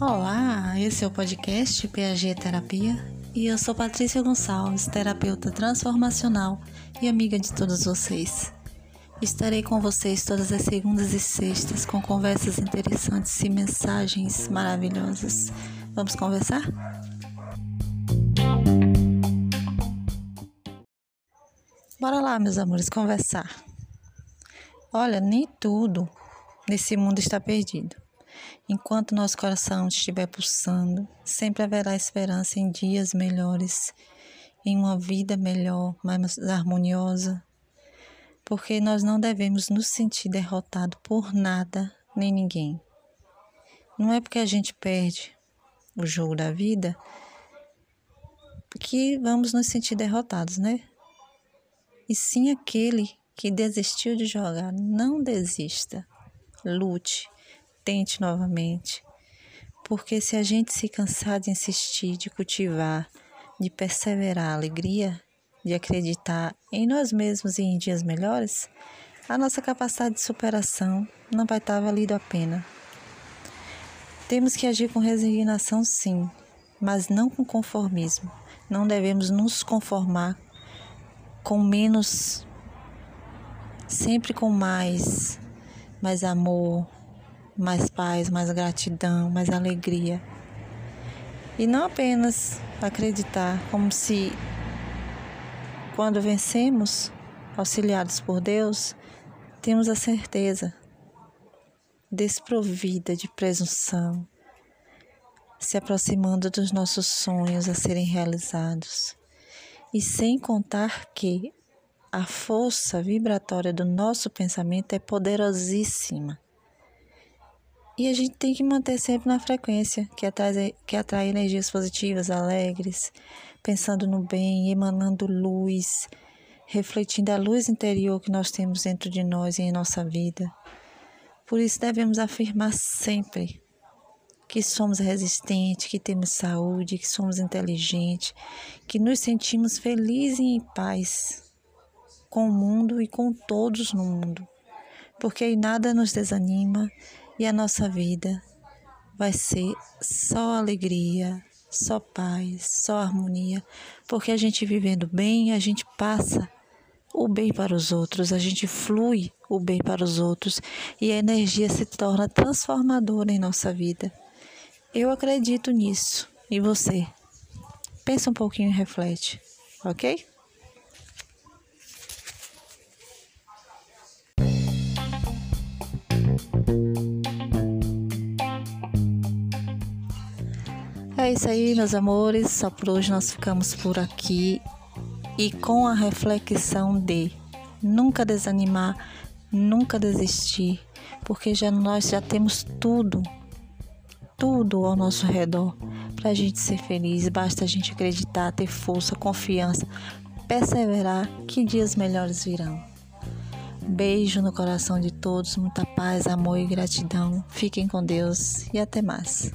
Olá, esse é o podcast PAG Terapia e eu sou Patrícia Gonçalves, terapeuta transformacional e amiga de todos vocês. Estarei com vocês todas as segundas e sextas com conversas interessantes e mensagens maravilhosas. Vamos conversar? Bora lá, meus amores, conversar. Olha, nem tudo nesse mundo está perdido. Enquanto nosso coração estiver pulsando, sempre haverá esperança em dias melhores, em uma vida melhor, mais harmoniosa, porque nós não devemos nos sentir derrotados por nada nem ninguém. Não é porque a gente perde o jogo da vida que vamos nos sentir derrotados, né? E sim aquele que desistiu de jogar, não desista. Lute, tente novamente. Porque se a gente se cansar de insistir, de cultivar, de perseverar a alegria, de acreditar em nós mesmos e em dias melhores, a nossa capacidade de superação não vai estar valido a pena. Temos que agir com resignação, sim, mas não com conformismo. Não devemos nos conformar com menos, sempre com mais, mais amor, mais paz, mais gratidão, mais alegria. E não apenas acreditar como se quando vencemos, auxiliados por Deus, temos a certeza desprovida de presunção, se aproximando dos nossos sonhos a serem realizados. E sem contar que a força vibratória do nosso pensamento é poderosíssima. E a gente tem que manter sempre na frequência que atrai, que atrai energias positivas, alegres, pensando no bem, emanando luz, refletindo a luz interior que nós temos dentro de nós e em nossa vida. Por isso devemos afirmar sempre que somos resistentes, que temos saúde, que somos inteligentes, que nos sentimos felizes e em paz com o mundo e com todos no mundo, porque aí nada nos desanima e a nossa vida vai ser só alegria, só paz, só harmonia, porque a gente vivendo bem, a gente passa o bem para os outros, a gente flui o bem para os outros e a energia se torna transformadora em nossa vida. Eu acredito nisso. E você? Pensa um pouquinho e reflete, ok? É isso aí, meus amores. Só por hoje nós ficamos por aqui e com a reflexão de nunca desanimar, nunca desistir, porque já nós já temos tudo tudo ao nosso redor para a gente ser feliz. Basta a gente acreditar, ter força, confiança, perseverar que dias melhores virão. Beijo no coração de todos, muita paz, amor e gratidão. Fiquem com Deus e até mais.